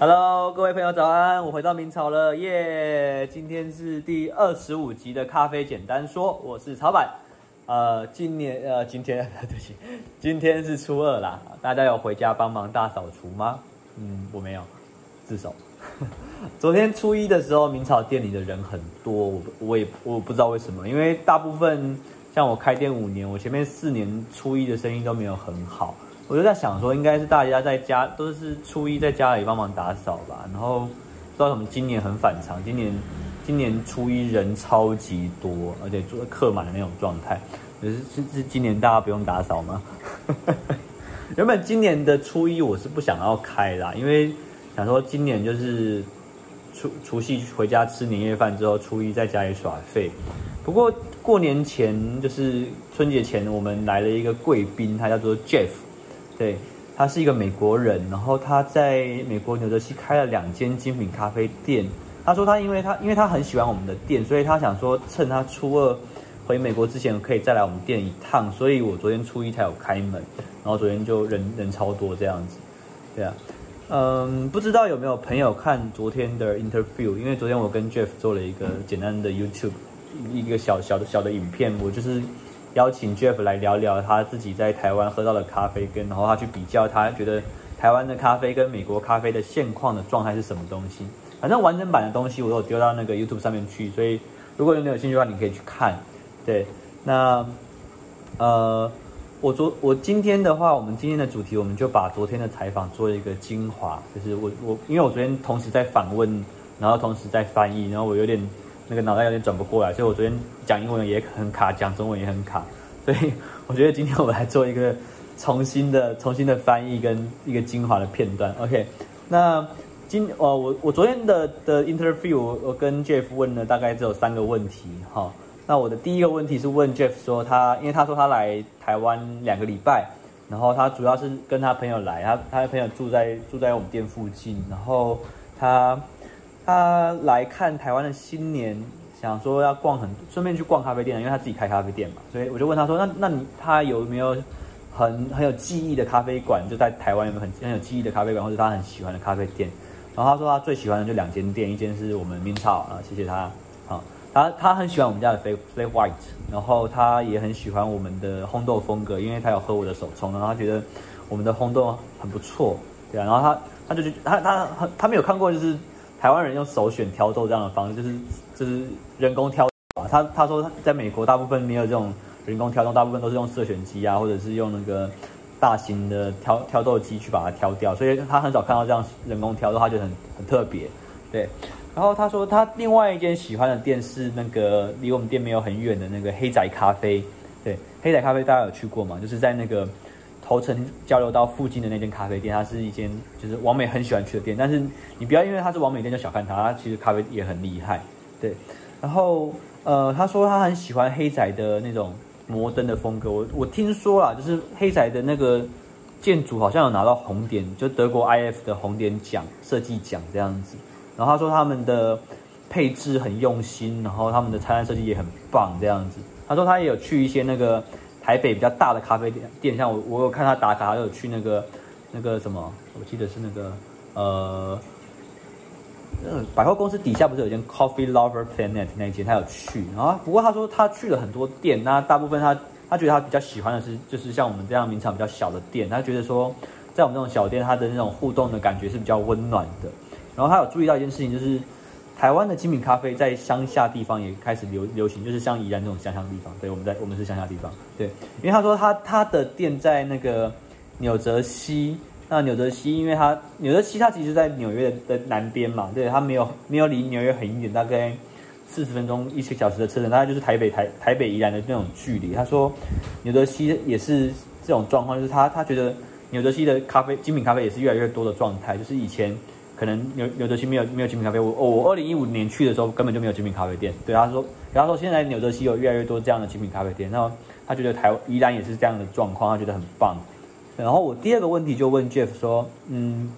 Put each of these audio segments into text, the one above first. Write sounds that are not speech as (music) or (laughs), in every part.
Hello，各位朋友早安！我回到明朝了，耶、今天是第二十五集的咖啡简单说，我是曹板。呃，今年呃，今天 (laughs) 对不起，今天是初二啦，大家有回家帮忙大扫除吗？嗯，我没有，自首。(laughs) 昨天初一的时候，明朝店里的人很多，我我也我不知道为什么，因为大部分像我开店五年，我前面四年初一的生意都没有很好。我就在想说，应该是大家在家都是初一在家里帮忙打扫吧。然后不知道什么，今年很反常，今年今年初一人超级多，而且坐客满的那种状态。可是是是，今年大家不用打扫吗？原本今年的初一我是不想要开啦，因为想说今年就是除除夕回家吃年夜饭之后，初一在家里耍废。不过过年前就是春节前，我们来了一个贵宾，他叫做 Jeff。对，他是一个美国人，然后他在美国纽泽西开了两间精品咖啡店。他说他因为他因为他很喜欢我们的店，所以他想说趁他初二回美国之前可以再来我们店一趟。所以我昨天初一才有开门，然后昨天就人人超多这样子。对啊，嗯，不知道有没有朋友看昨天的 interview？因为昨天我跟 Jeff 做了一个简单的 YouTube 一个小小的小的影片，我就是。邀请 Jeff 来聊聊他自己在台湾喝到的咖啡，跟然后他去比较，他觉得台湾的咖啡跟美国咖啡的现况的状态是什么东西。反正完整版的东西我都丢到那个 YouTube 上面去，所以如果你有兴趣的话，你可以去看。对，那呃，我昨我今天的话，我们今天的主题，我们就把昨天的采访做一个精华，就是我我因为我昨天同时在访问，然后同时在翻译，然后我有点。那个脑袋有点转不过来，所以我昨天讲英文也很卡，讲中文也很卡，所以 (laughs) 我觉得今天我们来做一个重新的、重新的翻译跟一个精华的片段。OK，那今哦我我昨天的的 interview 我跟 Jeff 问了大概只有三个问题哈。那我的第一个问题是问 Jeff 说他，因为他说他来台湾两个礼拜，然后他主要是跟他朋友来，他他的朋友住在住在我们店附近，然后他。他来看台湾的新年，想说要逛很，顺便去逛咖啡店，因为他自己开咖啡店嘛，所以我就问他说：“那那你他有没有很很有记忆的咖啡馆？就在台湾有没有很很有记忆的咖啡馆，或者他很喜欢的咖啡店？”然后他说他最喜欢的就两间店，一间是我们明朝啊，谢谢他啊，他他很喜欢我们家的 Flat White，然后他也很喜欢我们的烘豆风格，因为他有喝我的手冲，然后他觉得我们的烘豆很不错，对啊，然后他他就觉得他他他他没有看过就是。台湾人用手选挑豆这样的方式，就是就是人工挑啊。他他说在美国大部分没有这种人工挑豆，大部分都是用色选机啊，或者是用那个大型的挑挑豆机去把它挑掉。所以他很少看到这样人工挑豆，他觉得很很特别。对，然后他说他另外一间喜欢的店是那个离我们店没有很远的那个黑仔咖啡。对，黑仔咖啡大家有去过吗？就是在那个。头城交流道附近的那间咖啡店，它是一间就是王美很喜欢去的店。但是你不要因为它是王美店就小看它，它其实咖啡也很厉害。对，然后呃，他说他很喜欢黑仔的那种摩登的风格。我我听说啦，就是黑仔的那个建筑好像有拿到红点，就德国 IF 的红点奖设计奖这样子。然后他说他们的配置很用心，然后他们的餐单设计也很棒这样子。他说他也有去一些那个。台北比较大的咖啡店店，像我，我有看他打卡，他有去那个那个什么，我记得是那个呃，百货公司底下不是有间 Coffee Lover Planet 那一间，他有去。然后不过他说他去了很多店，那大部分他他觉得他比较喜欢的是，就是像我们这样名场比较小的店，他觉得说在我们这种小店，他的那种互动的感觉是比较温暖的。然后他有注意到一件事情，就是。台湾的精品咖啡在乡下地方也开始流流行，就是像宜兰这种乡下地方。对，我们在我们是乡下地方。对，因为他说他他的店在那个纽泽西，那纽泽西，因为他纽泽西他其实在纽约的南边嘛，对，他没有没有离纽约很远，大概四十分钟一个小时的车程，大概就是台北台台北宜兰的那种距离。他说纽泽西也是这种状况，就是他他觉得纽泽西的咖啡精品咖啡也是越来越多的状态，就是以前。可能纽纽泽西没有没有精品咖啡，我我二零一五年去的时候根本就没有精品咖啡店。对，他说，然后说现在纽泽西有越来越多这样的精品咖啡店，然后他觉得台湾依然也是这样的状况，他觉得很棒。然后我第二个问题就问 Jeff 说，嗯，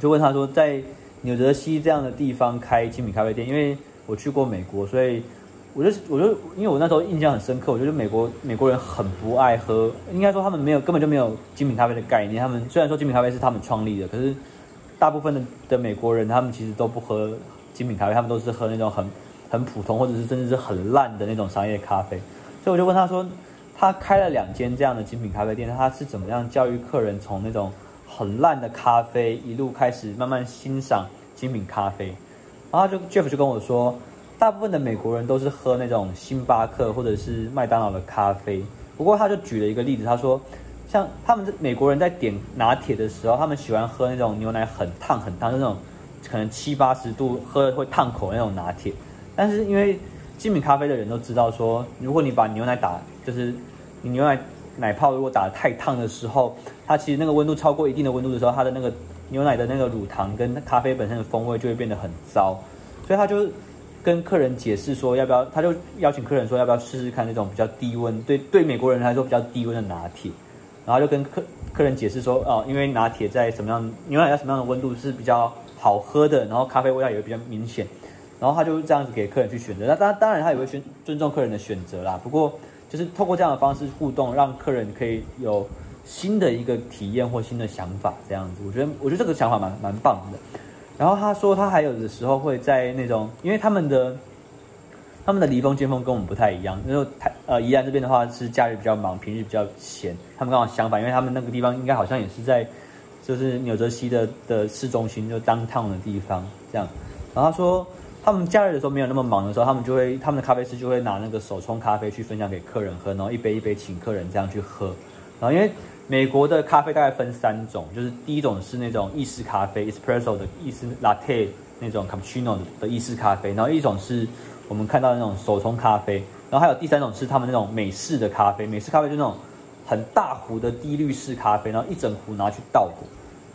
就问他说，在纽泽西这样的地方开精品咖啡店，因为我去过美国，所以我就我就因为我那时候印象很深刻，我觉得美国美国人很不爱喝，应该说他们没有根本就没有精品咖啡的概念。他们虽然说精品咖啡是他们创立的，可是。大部分的的美国人，他们其实都不喝精品咖啡，他们都是喝那种很很普通，或者是甚至是很烂的那种商业咖啡。所以我就问他说，他开了两间这样的精品咖啡店，他是怎么样教育客人从那种很烂的咖啡一路开始慢慢欣赏精品咖啡？然后就 Jeff 就跟我说，大部分的美国人都是喝那种星巴克或者是麦当劳的咖啡。不过他就举了一个例子，他说，像他们美国人在点拿铁的时候，他们喜欢喝那种牛奶很烫很烫，就那种可能七八十度喝会烫口的那种拿铁。但是因为精品咖啡的人都知道说，如果你把牛奶打，就是你牛奶奶泡如果打得太烫的时候，它其实那个温度超过一定的温度的时候，它的那个牛奶的那个乳糖跟咖啡本身的风味就会变得很糟。所以他就跟客人解释说，要不要，他就邀请客人说，要不要试试看那种比较低温，对对美国人来说比较低温的拿铁。然后就跟客客人解释说，哦，因为拿铁在什么样牛奶在什么样的温度是比较好喝的，然后咖啡味道也会比较明显。然后他就这样子给客人去选择。那当当然他也会选尊重客人的选择啦。不过就是透过这样的方式互动，让客人可以有新的一个体验或新的想法，这样子。我觉得我觉得这个想法蛮蛮棒的。然后他说他还有的时候会在那种，因为他们的。他们的离峰尖峰跟我们不太一样，因为台呃宜兰这边的话是假日比较忙，平日比较闲。他们刚好相反，因为他们那个地方应该好像也是在就是纽泽西的的市中心，就当趟的地方这样。然后他说他们假日的时候没有那么忙的时候，他们就会他们的咖啡师就会拿那个手冲咖啡去分享给客人喝，然后一杯一杯请客人这样去喝。然后因为美国的咖啡大概分三种，就是第一种是那种意式咖啡 espresso 的意式 latte 那种 cappuccino 的意式咖啡，然后一种是。我们看到那种手冲咖啡，然后还有第三种是他们那种美式的咖啡，美式咖啡就那种很大壶的低滤式咖啡，然后一整壶拿去倒的。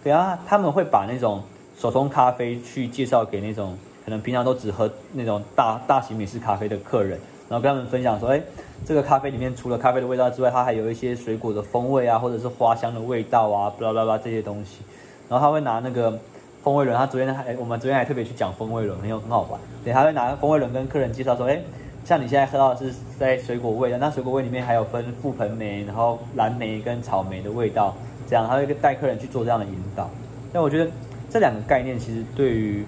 对啊，他们会把那种手冲咖啡去介绍给那种可能平常都只喝那种大大型美式咖啡的客人，然后跟他们分享说，哎，这个咖啡里面除了咖啡的味道之外，它还有一些水果的风味啊，或者是花香的味道啊，巴拉巴拉这些东西。然后他会拿那个。风味轮，他昨天还，我们昨天还特别去讲风味轮，很有很好玩。对，他会拿风味轮跟客人介绍说，哎，像你现在喝到的是在水果味的，那水果味里面还有分覆盆莓，然后蓝莓跟草莓的味道，这样他会带客人去做这样的引导。但我觉得这两个概念其实对于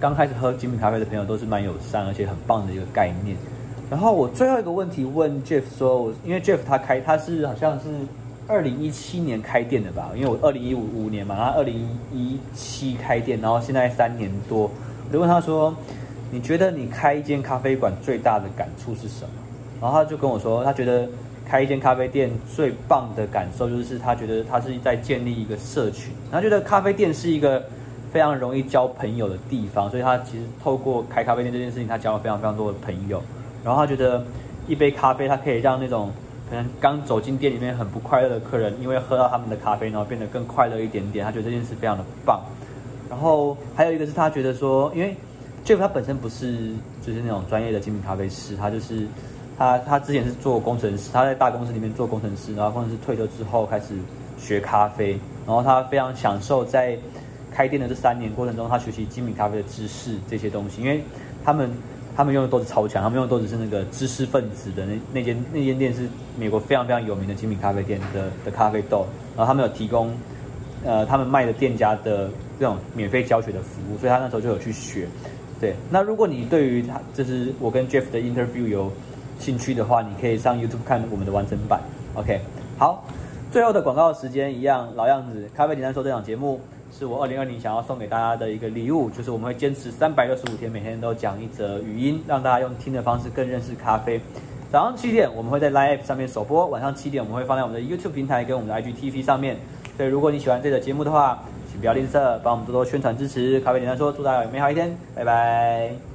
刚开始喝精品咖啡的朋友都是蛮友善，而且很棒的一个概念。然后我最后一个问题问 Jeff 说，我因为 Jeff 他开他是好像是。二零一七年开店的吧，因为我二零一五五年嘛，他二零一七开店，然后现在三年多，我就问他说：“你觉得你开一间咖啡馆最大的感触是什么？”然后他就跟我说，他觉得开一间咖啡店最棒的感受就是他觉得他是在建立一个社群，他觉得咖啡店是一个非常容易交朋友的地方，所以他其实透过开咖啡店这件事情，他交了非常非常多的朋友。然后他觉得一杯咖啡，他可以让那种。可能刚走进店里面很不快乐的客人，因为喝到他们的咖啡，然后变得更快乐一点点。他觉得这件事非常的棒。然后还有一个是他觉得说，因为 Jeff 他本身不是就是那种专业的精品咖啡师，他就是他他之前是做工程师，他在大公司里面做工程师，然后工程师退休之后开始学咖啡，然后他非常享受在开店的这三年过程中，他学习精品咖啡的知识这些东西，因为他们。他们用的豆子超强，他们用的豆子是那个知识分子的那那间那间店是美国非常非常有名的精品咖啡店的的咖啡豆，然后他们有提供，呃，他们卖的店家的这种免费教学的服务，所以他那时候就有去学。对，那如果你对于他就是我跟 Jeff 的 interview 有兴趣的话，你可以上 YouTube 看我们的完整版。OK，好，最后的广告时间一样老样子，咖啡简单说这档节目。是我二零二零想要送给大家的一个礼物，就是我们会坚持三百六十五天，每天都讲一则语音，让大家用听的方式更认识咖啡。早上七点我们会在 Live App 上面首播，晚上七点我们会放在我们的 YouTube 平台跟我们的 IGTV 上面。所以如果你喜欢这个节目的话，请不要吝啬，帮我们多多宣传支持。咖啡简单说，祝大家有美好一天，拜拜。